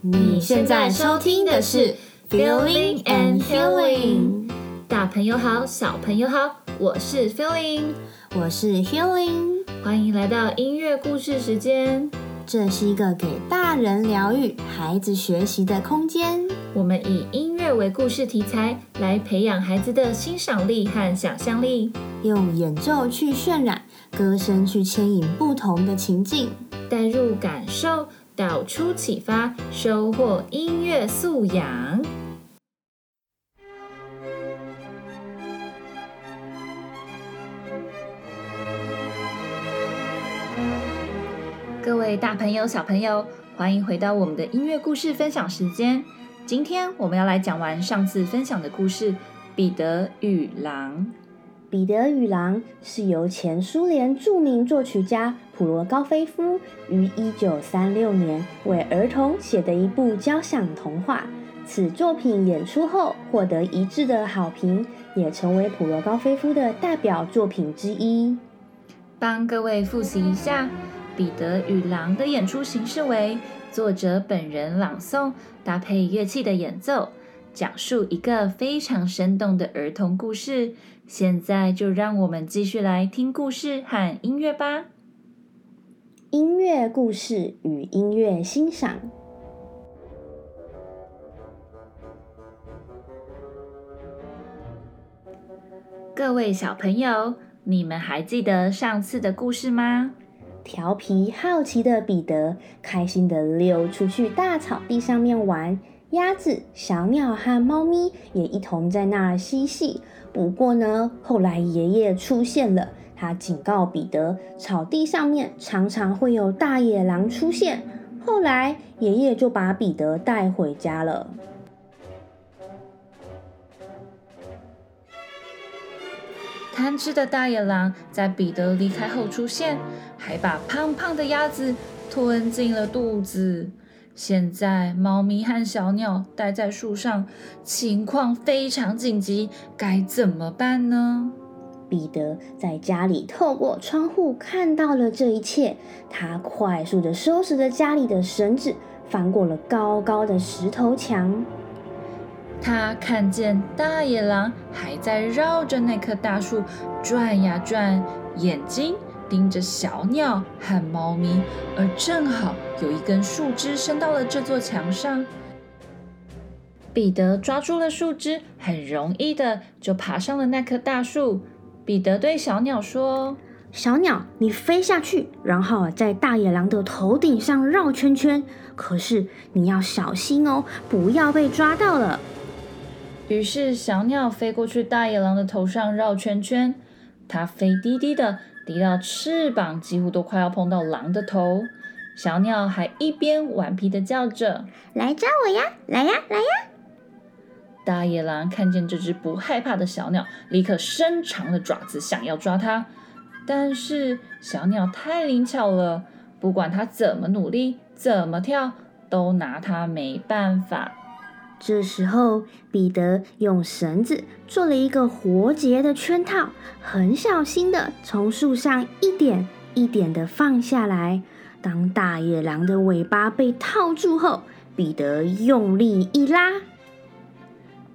你现在收听的是 Feeling and Healing。大朋友好，小朋友好，我是 Feeling，我是 Healing，欢迎来到音乐故事时间。这是一个给大人疗愈、孩子学习的空间。我们以音乐为故事题材，来培养孩子的欣赏力和想象力，用演奏去渲染，歌声去牵引不同的情境，带入感受。导出启发，收获音乐素养。各位大朋友、小朋友，欢迎回到我们的音乐故事分享时间。今天我们要来讲完上次分享的故事《彼得与狼》。《彼得与狼》是由前苏联著名作曲家普罗高菲夫于一九三六年为儿童写的一部交响童话。此作品演出后获得一致的好评，也成为普罗高菲夫的代表作品之一。帮各位复习一下，《彼得与狼》的演出形式为作者本人朗诵，搭配乐器的演奏。讲述一个非常生动的儿童故事。现在就让我们继续来听故事和音乐吧。音乐故事与音乐欣赏。各位小朋友，你们还记得上次的故事吗？调皮好奇的彼得开心的溜出去大草地上面玩。鸭子、小鸟和猫咪也一同在那儿嬉戏。不过呢，后来爷爷出现了，他警告彼得，草地上面常常会有大野狼出现。后来爷爷就把彼得带回家了。贪吃的大野狼在彼得离开后出现，还把胖胖的鸭子吞进了肚子。现在，猫咪和小鸟待在树上，情况非常紧急，该怎么办呢？彼得在家里透过窗户看到了这一切，他快速地收拾着家里的绳子，翻过了高高的石头墙。他看见大野狼还在绕着那棵大树转呀转，眼睛。盯着小鸟和猫咪，而正好有一根树枝伸到了这座墙上。彼得抓住了树枝，很容易的就爬上了那棵大树。彼得对小鸟说：“小鸟，你飞下去，然后在大野狼的头顶上绕圈圈。可是你要小心哦，不要被抓到了。”于是小鸟飞过去大野狼的头上绕圈圈，它飞低低的。低到翅膀几乎都快要碰到狼的头，小鸟还一边顽皮的叫着：“来抓我呀！来呀，来呀！”大野狼看见这只不害怕的小鸟，立刻伸长了爪子想要抓它，但是小鸟太灵巧了，不管它怎么努力、怎么跳，都拿它没办法。这时候，彼得用绳子做了一个活结的圈套，很小心地从树上一点一点地放下来。当大野狼的尾巴被套住后，彼得用力一拉，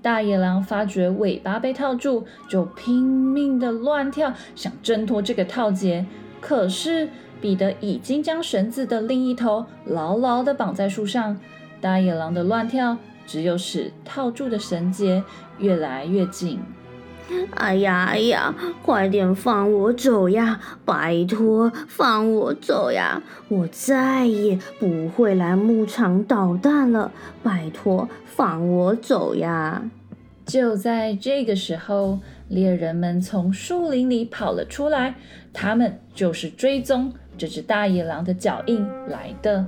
大野狼发觉尾巴被套住，就拼命地乱跳，想挣脱这个套结。可是彼得已经将绳子的另一头牢牢地绑在树上，大野狼的乱跳。只有使套住的绳结越来越紧。哎呀哎呀，快点放我走呀！拜托，放我走呀！我再也不会来牧场捣蛋了。拜托，放我走呀！就在这个时候，猎人们从树林里跑了出来，他们就是追踪这只大野狼的脚印来的。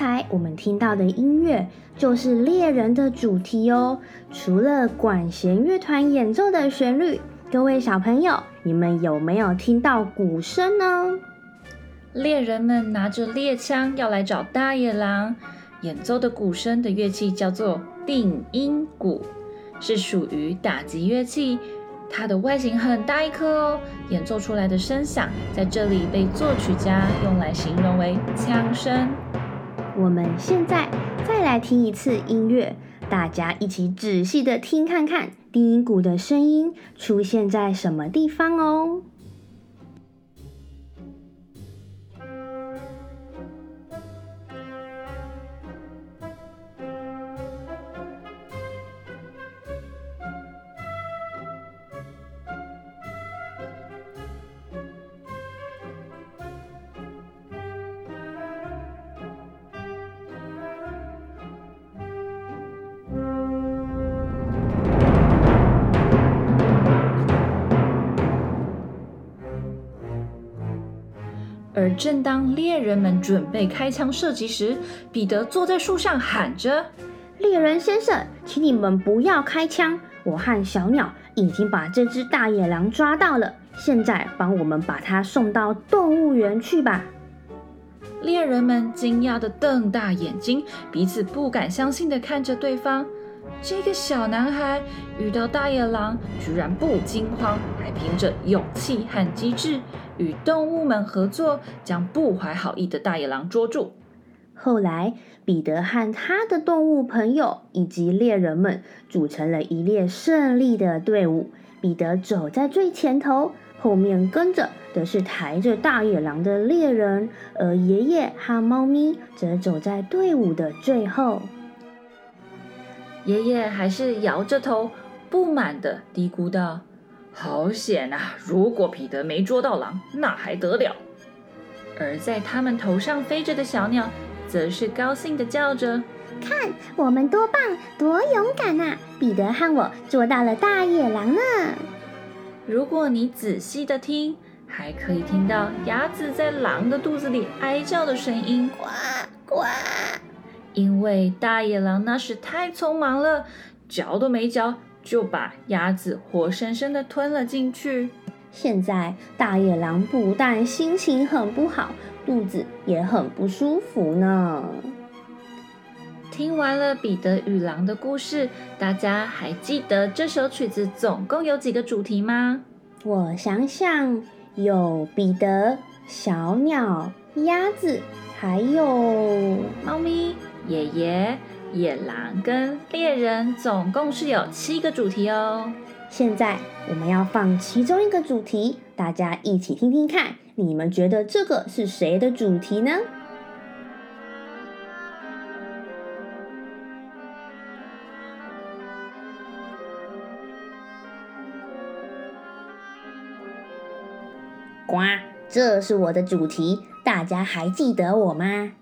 才我们听到的音乐，就是猎人的主题哦。除了管弦乐团演奏的旋律，各位小朋友，你们有没有听到鼓声呢？猎人们拿着猎枪要来找大野狼演奏的鼓声的乐器叫做定音鼓，是属于打击乐器。它的外形很大一颗哦，演奏出来的声响，在这里被作曲家用来形容为枪声。我们现在再来听一次音乐，大家一起仔细的听看看，低音鼓的声音出现在什么地方哦。而正当猎人们准备开枪射击时，彼得坐在树上喊着：“猎人先生，请你们不要开枪！我和小鸟已经把这只大野狼抓到了，现在帮我们把它送到动物园去吧。”猎人们惊讶地瞪大眼睛，彼此不敢相信地看着对方。这个小男孩遇到大野狼，居然不惊慌，还凭着勇气和机智，与动物们合作，将不怀好意的大野狼捉住。后来，彼得和他的动物朋友以及猎人们组成了一列胜利的队伍。彼得走在最前头，后面跟着的是抬着大野狼的猎人，而爷爷和猫咪则走在队伍的最后。爷爷还是摇着头，不满地嘀咕道：“好险啊！如果彼得没捉到狼，那还得了？”而在他们头上飞着的小鸟，则是高兴地叫着：“看，我们多棒，多勇敢啊！彼得和我捉到了大野狼呢！”如果你仔细地听，还可以听到鸭子在狼的肚子里哀叫的声音：“呱呱。”因为大野狼那时太匆忙了，嚼都没嚼就把鸭子活生生的吞了进去。现在大野狼不但心情很不好，肚子也很不舒服呢。听完了彼得与狼的故事，大家还记得这首曲子总共有几个主题吗？我想想，有彼得、小鸟、鸭子，还有猫咪。爷爷、野狼跟猎人总共是有七个主题哦。现在我们要放其中一个主题，大家一起听听看，你们觉得这个是谁的主题呢？呱，这是我的主题，大家还记得我吗？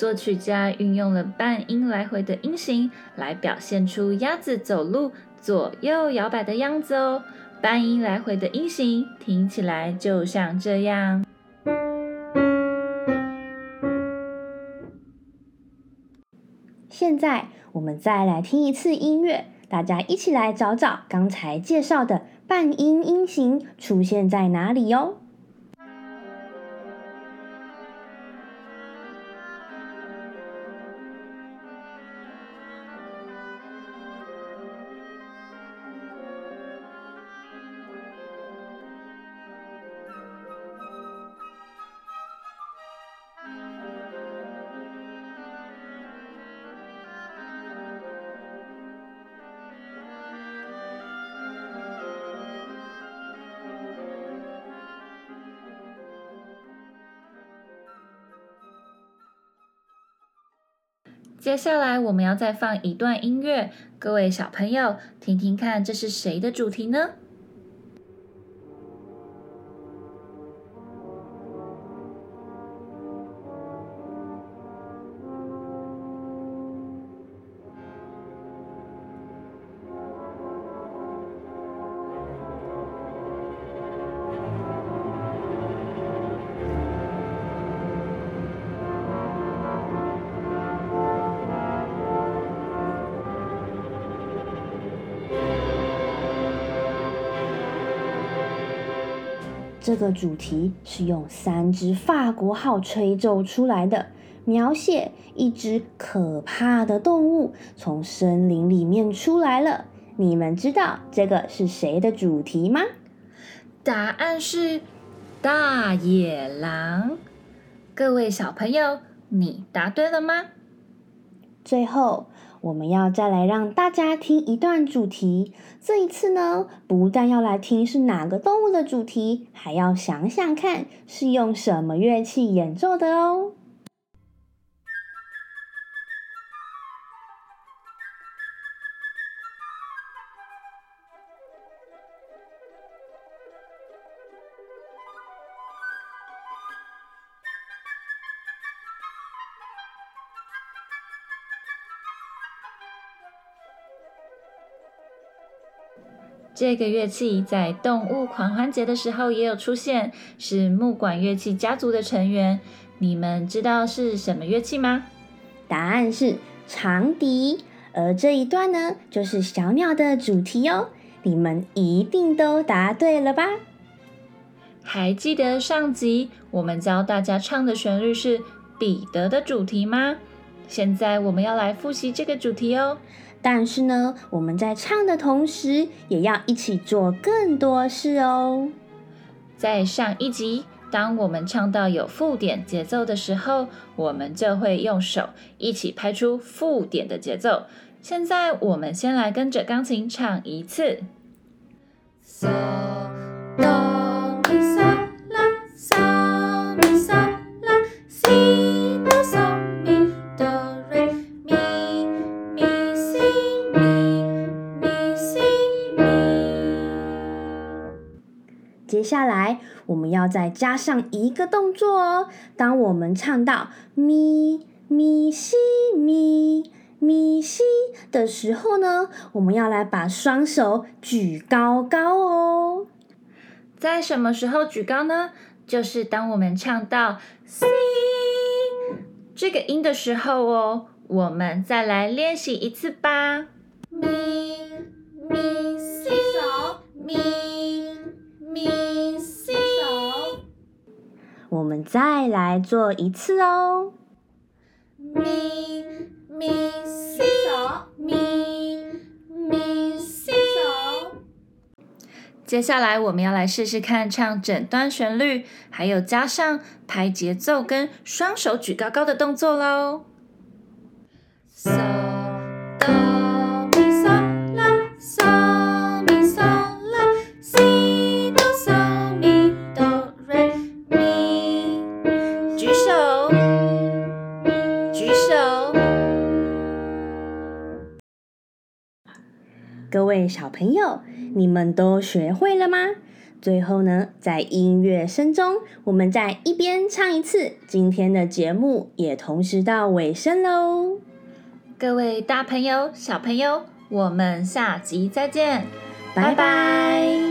作曲家运用了半音来回的音型，来表现出鸭子走路左右摇摆的样子哦。半音来回的音型听起来就像这样。现在我们再来听一次音乐，大家一起来找找刚才介绍的半音音型出现在哪里哟。接下来我们要再放一段音乐，各位小朋友听听看，这是谁的主题呢？这个主题是用三只法国号吹奏出来的，描写一只可怕的动物从森林里面出来了。你们知道这个是谁的主题吗？答案是大野狼。各位小朋友，你答对了吗？最后，我们要再来让大家听一段主题。这一次呢，不但要来听是哪个动物的主题，还要想想看是用什么乐器演奏的哦。这个乐器在动物狂欢节的时候也有出现，是木管乐器家族的成员。你们知道是什么乐器吗？答案是长笛，而这一段呢，就是小鸟的主题哦。你们一定都答对了吧？还记得上集我们教大家唱的旋律是彼得的主题吗？现在我们要来复习这个主题哦。但是呢，我们在唱的同时，也要一起做更多事哦。在上一集，当我们唱到有附点节奏的时候，我们就会用手一起拍出附点的节奏。现在，我们先来跟着钢琴唱一次。接下来我们要再加上一个动作哦。当我们唱到咪咪西咪咪西的时候呢，我们要来把双手举高高哦。在什么时候举高呢？就是当我们唱到西这个音的时候哦。我们再来练习一次吧。咪咪我们再来做一次哦。咪咪西手，咪咪西手。接下来我们要来试试看唱整段旋律，还有加上拍节奏跟双手举高高的动作喽。So 小朋友，你们都学会了吗？最后呢，在音乐声中，我们再一边唱一次，今天的节目也同时到尾声喽。各位大朋友、小朋友，我们下集再见，拜拜。